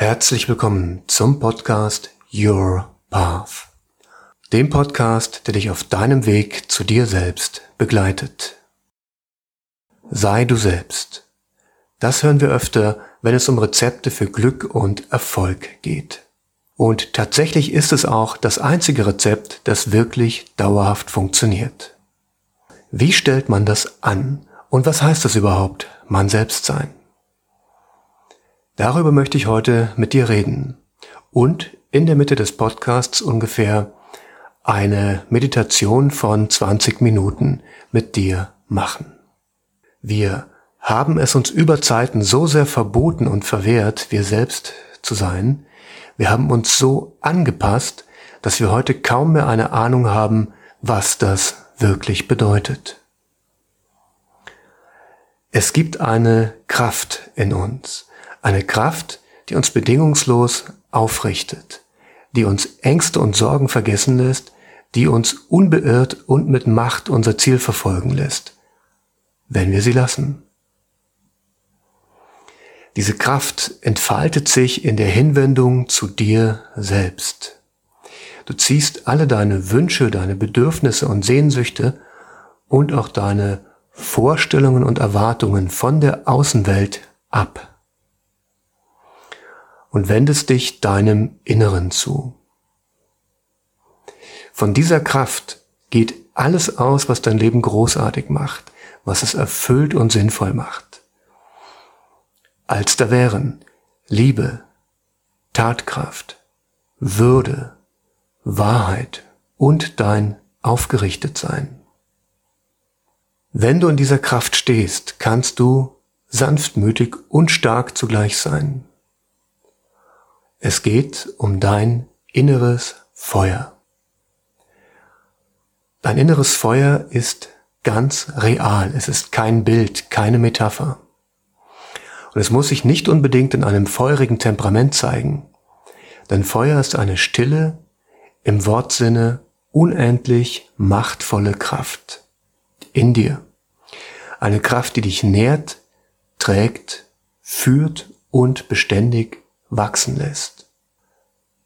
Herzlich willkommen zum Podcast Your Path. Dem Podcast, der dich auf deinem Weg zu dir selbst begleitet. Sei du selbst. Das hören wir öfter, wenn es um Rezepte für Glück und Erfolg geht. Und tatsächlich ist es auch das einzige Rezept, das wirklich dauerhaft funktioniert. Wie stellt man das an? Und was heißt das überhaupt, man selbst sein? Darüber möchte ich heute mit dir reden und in der Mitte des Podcasts ungefähr eine Meditation von 20 Minuten mit dir machen. Wir haben es uns über Zeiten so sehr verboten und verwehrt, wir selbst zu sein. Wir haben uns so angepasst, dass wir heute kaum mehr eine Ahnung haben, was das wirklich bedeutet. Es gibt eine Kraft in uns, eine Kraft, die uns bedingungslos aufrichtet, die uns Ängste und Sorgen vergessen lässt, die uns unbeirrt und mit Macht unser Ziel verfolgen lässt, wenn wir sie lassen. Diese Kraft entfaltet sich in der Hinwendung zu dir selbst. Du ziehst alle deine Wünsche, deine Bedürfnisse und Sehnsüchte und auch deine Vorstellungen und Erwartungen von der Außenwelt ab und wendest dich deinem Inneren zu. Von dieser Kraft geht alles aus, was dein Leben großartig macht, was es erfüllt und sinnvoll macht. Als da wären Liebe, Tatkraft, Würde, Wahrheit und dein Aufgerichtetsein. Wenn du in dieser Kraft stehst, kannst du sanftmütig und stark zugleich sein. Es geht um dein inneres Feuer. Dein inneres Feuer ist ganz real. Es ist kein Bild, keine Metapher. Und es muss sich nicht unbedingt in einem feurigen Temperament zeigen. Denn Feuer ist eine stille, im Wortsinne unendlich machtvolle Kraft in dir. Eine Kraft, die dich nährt, trägt, führt und beständig wachsen lässt.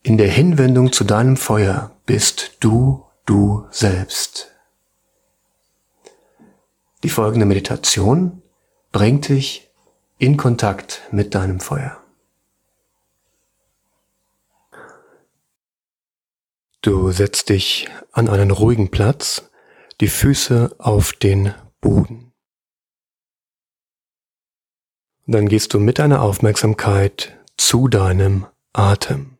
In der Hinwendung zu deinem Feuer bist du du selbst. Die folgende Meditation bringt dich in Kontakt mit deinem Feuer. Du setzt dich an einen ruhigen Platz, die Füße auf den Boden. dann gehst du mit deiner Aufmerksamkeit zu deinem Atem.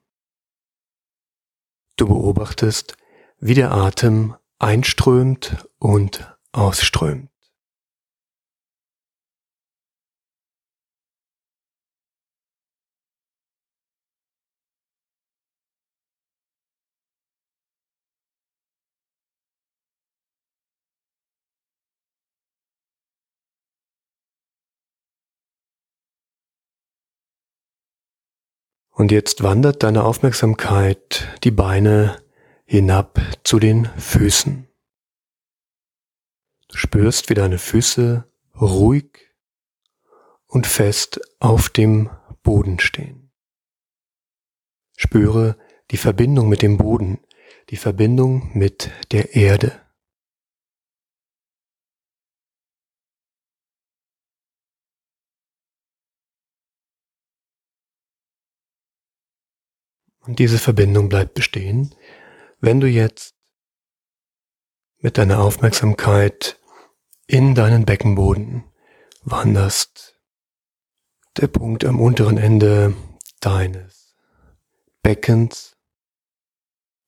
Du beobachtest, wie der Atem einströmt und ausströmt. Und jetzt wandert deine Aufmerksamkeit die Beine hinab zu den Füßen. Du spürst, wie deine Füße ruhig und fest auf dem Boden stehen. Spüre die Verbindung mit dem Boden, die Verbindung mit der Erde. Und diese Verbindung bleibt bestehen, wenn du jetzt mit deiner Aufmerksamkeit in deinen Beckenboden wanderst, der Punkt am unteren Ende deines Beckens,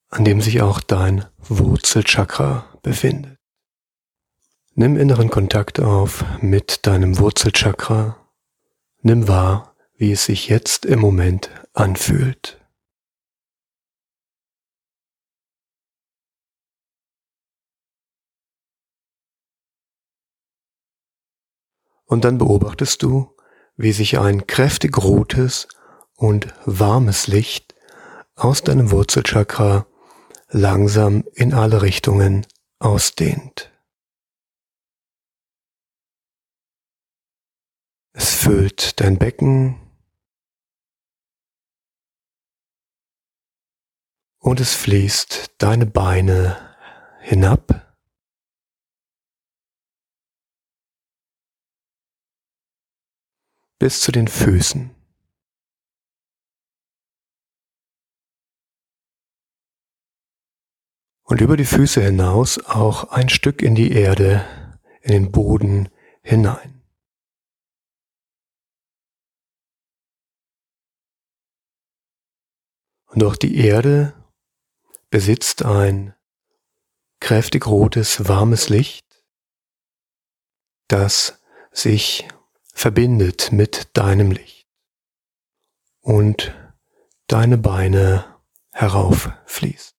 an dem sich auch dein Wurzelchakra befindet. Nimm inneren Kontakt auf mit deinem Wurzelchakra. Nimm wahr, wie es sich jetzt im Moment anfühlt. und dann beobachtest du, wie sich ein kräftig rotes und warmes Licht aus deinem Wurzelchakra langsam in alle Richtungen ausdehnt. Es füllt dein Becken und es fließt deine Beine hinab bis zu den Füßen. Und über die Füße hinaus auch ein Stück in die Erde, in den Boden hinein. Und auch die Erde besitzt ein kräftig rotes, warmes Licht, das sich verbindet mit deinem Licht und deine Beine herauffließt.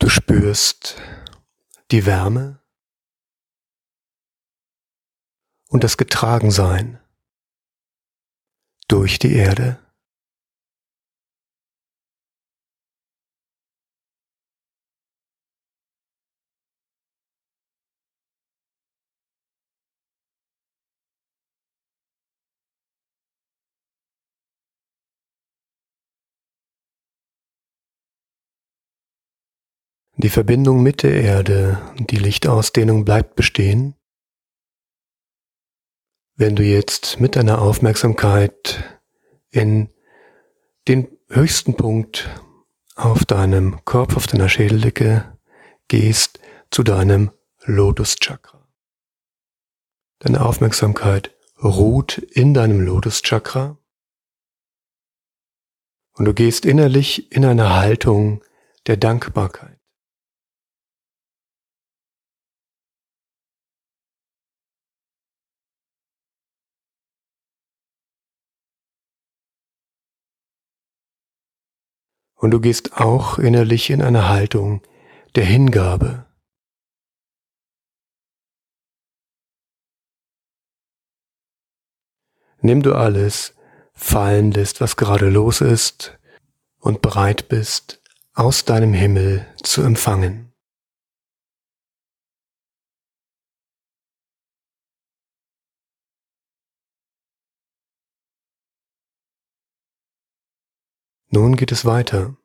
Du spürst die Wärme und das Getragensein durch die Erde. Die Verbindung mit der Erde die Lichtausdehnung bleibt bestehen. Wenn du jetzt mit deiner Aufmerksamkeit in den höchsten Punkt auf deinem Kopf, auf deiner Schädeldecke gehst, zu deinem Lotus-Chakra. Deine Aufmerksamkeit ruht in deinem Lotus-Chakra und du gehst innerlich in eine Haltung der Dankbarkeit. Und du gehst auch innerlich in eine Haltung der Hingabe. Nimm du alles fallen lässt, was gerade los ist und bereit bist, aus deinem Himmel zu empfangen. Nun geht es weiter.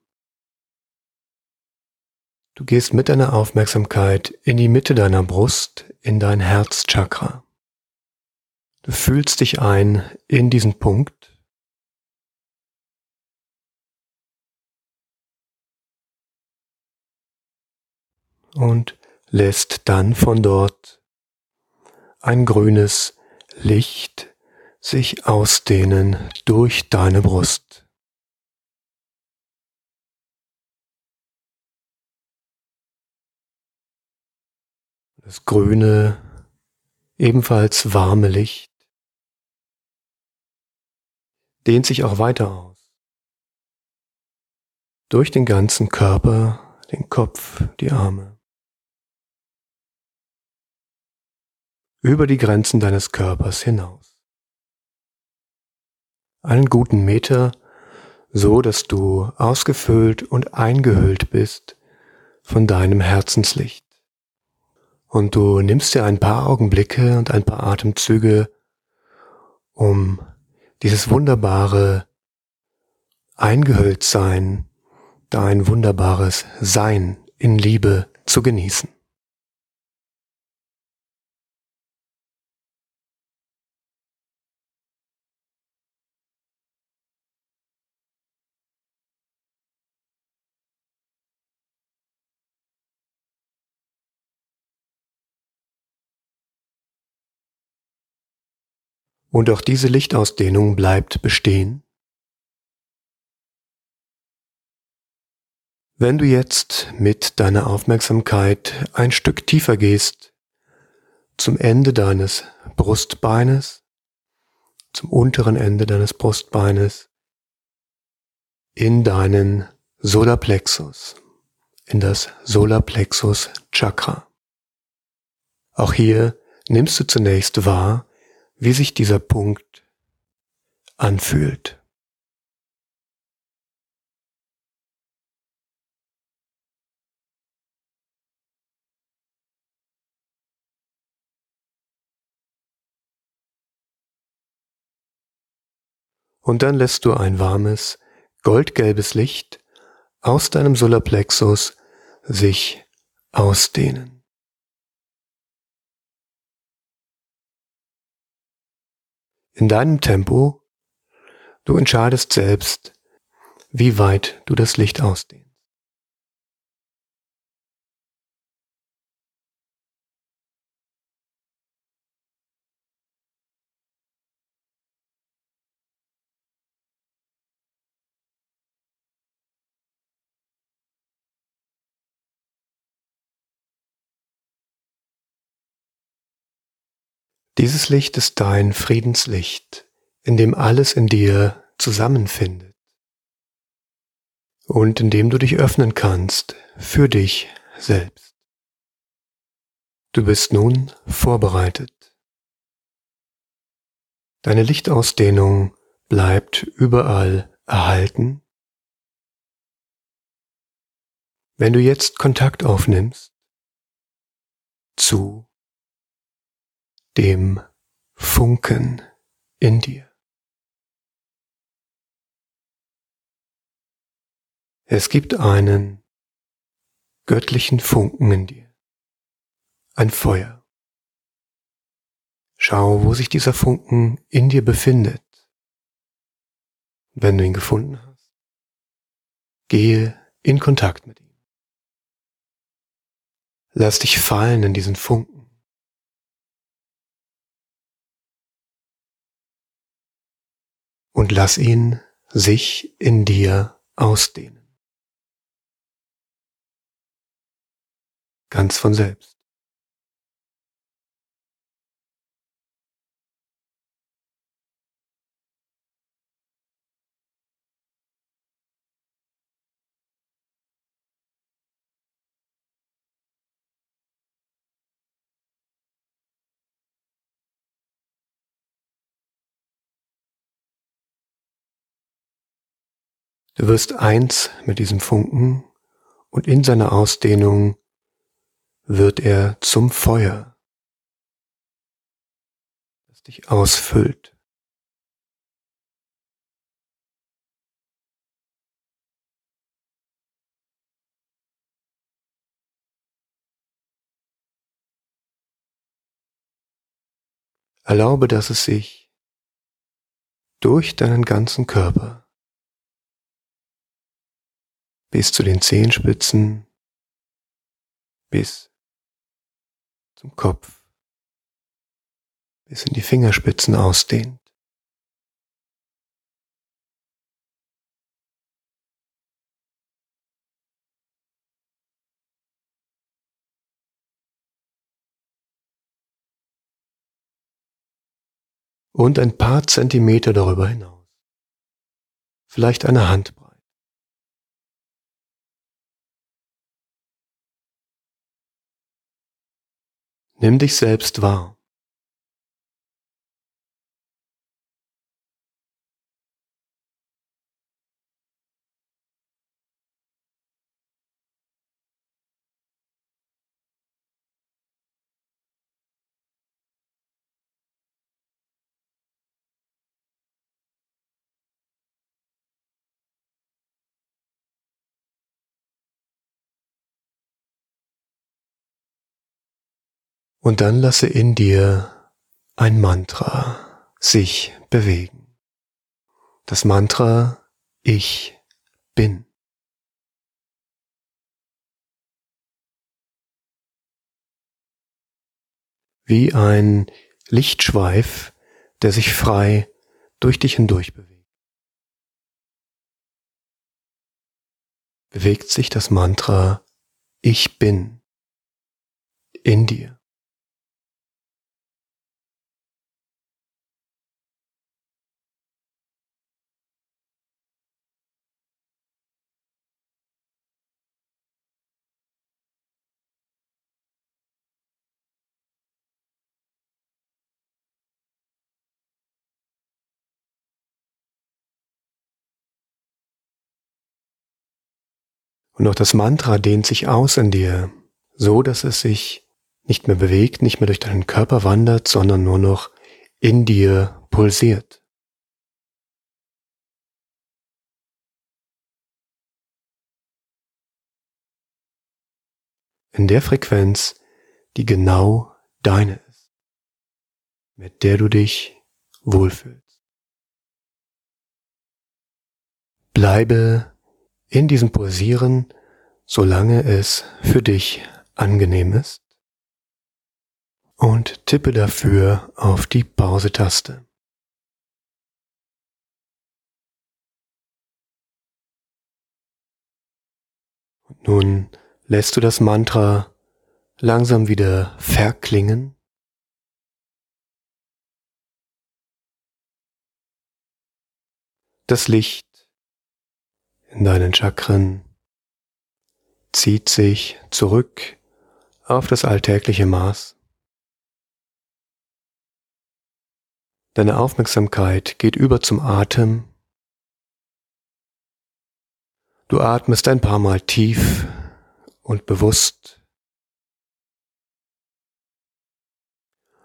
Du gehst mit deiner Aufmerksamkeit in die Mitte deiner Brust, in dein Herzchakra. Du fühlst dich ein in diesen Punkt. Und lässt dann von dort ein grünes Licht sich ausdehnen durch deine Brust. Das grüne, ebenfalls warme Licht dehnt sich auch weiter aus. Durch den ganzen Körper, den Kopf, die Arme. Über die Grenzen deines Körpers hinaus. Einen guten Meter, so dass du ausgefüllt und eingehüllt bist von deinem Herzenslicht. Und du nimmst dir ein paar Augenblicke und ein paar Atemzüge, um dieses wunderbare Eingehülltsein, dein wunderbares Sein in Liebe zu genießen. Und auch diese Lichtausdehnung bleibt bestehen. Wenn du jetzt mit deiner Aufmerksamkeit ein Stück tiefer gehst, zum Ende deines Brustbeines, zum unteren Ende deines Brustbeines, in deinen Solarplexus, in das Solarplexus Chakra. Auch hier nimmst du zunächst wahr, wie sich dieser Punkt anfühlt. und dann lässt du ein warmes, goldgelbes Licht aus deinem Solarplexus sich ausdehnen. In deinem Tempo, du entscheidest selbst, wie weit du das Licht ausdehnst. Dieses Licht ist dein Friedenslicht, in dem alles in dir zusammenfindet und in dem du dich öffnen kannst für dich selbst. Du bist nun vorbereitet. Deine Lichtausdehnung bleibt überall erhalten. Wenn du jetzt Kontakt aufnimmst zu dem Funken in dir. Es gibt einen göttlichen Funken in dir, ein Feuer. Schau, wo sich dieser Funken in dir befindet. Wenn du ihn gefunden hast, gehe in Kontakt mit ihm. Lass dich fallen in diesen Funken. Und lass ihn sich in dir ausdehnen. Ganz von selbst. Du wirst eins mit diesem Funken und in seiner Ausdehnung wird er zum Feuer, das dich ausfüllt. Erlaube, dass es sich durch deinen ganzen Körper bis zu den Zehenspitzen, bis zum Kopf, bis in die Fingerspitzen ausdehnt. Und ein paar Zentimeter darüber hinaus. Vielleicht eine Handbreit. Nimm dich selbst wahr. Und dann lasse in dir ein Mantra sich bewegen. Das Mantra Ich bin. Wie ein Lichtschweif, der sich frei durch dich hindurch bewegt. Bewegt sich das Mantra Ich bin in dir. Und auch das Mantra dehnt sich aus in dir, so dass es sich nicht mehr bewegt, nicht mehr durch deinen Körper wandert, sondern nur noch in dir pulsiert. In der Frequenz, die genau deine ist, mit der du dich wohlfühlst. Bleibe in diesem Pulsieren, solange es für dich angenehm ist und tippe dafür auf die Pause-Taste. Nun lässt du das Mantra langsam wieder verklingen. Das Licht in deinen Chakren zieht sich zurück auf das alltägliche Maß. Deine Aufmerksamkeit geht über zum Atem. Du atmest ein paar Mal tief und bewusst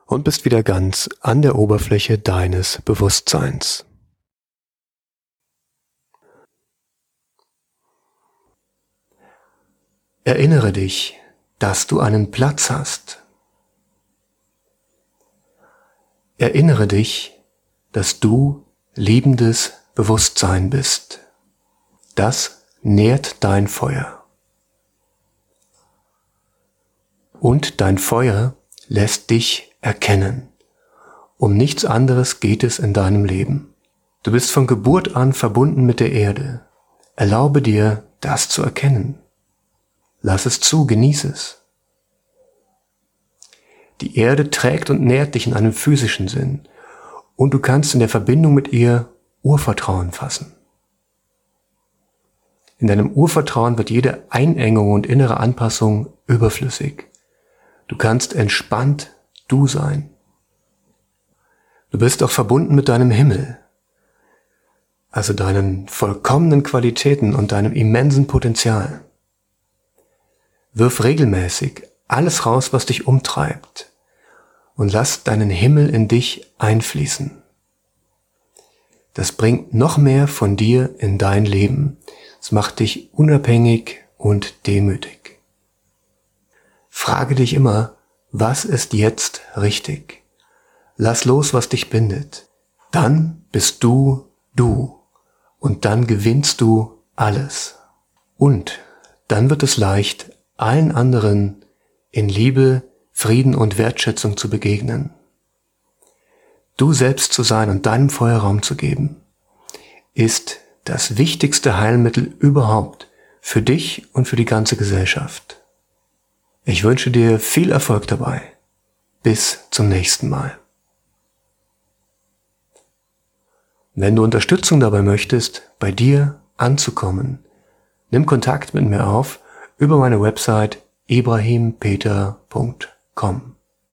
und bist wieder ganz an der Oberfläche deines Bewusstseins. Erinnere dich, dass du einen Platz hast. Erinnere dich, dass du liebendes Bewusstsein bist. Das nährt dein Feuer. Und dein Feuer lässt dich erkennen. Um nichts anderes geht es in deinem Leben. Du bist von Geburt an verbunden mit der Erde. Erlaube dir, das zu erkennen. Lass es zu, genieß es. Die Erde trägt und nährt dich in einem physischen Sinn und du kannst in der Verbindung mit ihr Urvertrauen fassen. In deinem Urvertrauen wird jede Einengung und innere Anpassung überflüssig. Du kannst entspannt du sein. Du bist auch verbunden mit deinem Himmel, also deinen vollkommenen Qualitäten und deinem immensen Potenzial. Wirf regelmäßig alles raus, was dich umtreibt und lass deinen Himmel in dich einfließen. Das bringt noch mehr von dir in dein Leben. Es macht dich unabhängig und demütig. Frage dich immer, was ist jetzt richtig? Lass los, was dich bindet. Dann bist du du und dann gewinnst du alles. Und dann wird es leicht, allen anderen in Liebe, Frieden und Wertschätzung zu begegnen. Du selbst zu sein und deinem Feuerraum zu geben, ist das wichtigste Heilmittel überhaupt für dich und für die ganze Gesellschaft. Ich wünsche dir viel Erfolg dabei. Bis zum nächsten Mal. Wenn du Unterstützung dabei möchtest, bei dir anzukommen, nimm Kontakt mit mir auf über meine Website ibrahimpeter.com.